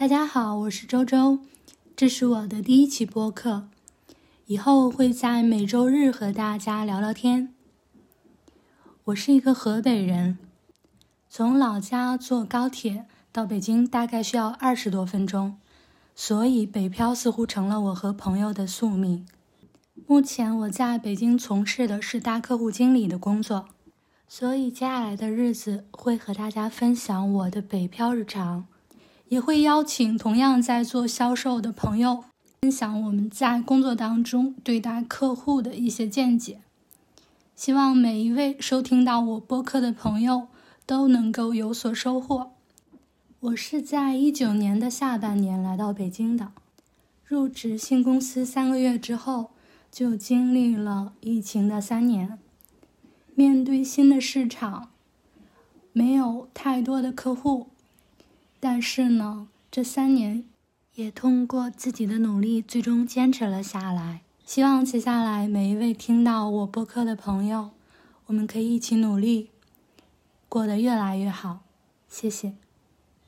大家好，我是周周，这是我的第一期播客，以后会在每周日和大家聊聊天。我是一个河北人，从老家坐高铁到北京大概需要二十多分钟，所以北漂似乎成了我和朋友的宿命。目前我在北京从事的是大客户经理的工作，所以接下来的日子会和大家分享我的北漂日常。也会邀请同样在做销售的朋友，分享我们在工作当中对待客户的一些见解。希望每一位收听到我播客的朋友都能够有所收获。我是在一九年的下半年来到北京的，入职新公司三个月之后，就经历了疫情的三年。面对新的市场，没有太多的客户。但是呢，这三年也通过自己的努力，最终坚持了下来。希望接下来每一位听到我播客的朋友，我们可以一起努力，过得越来越好。谢谢。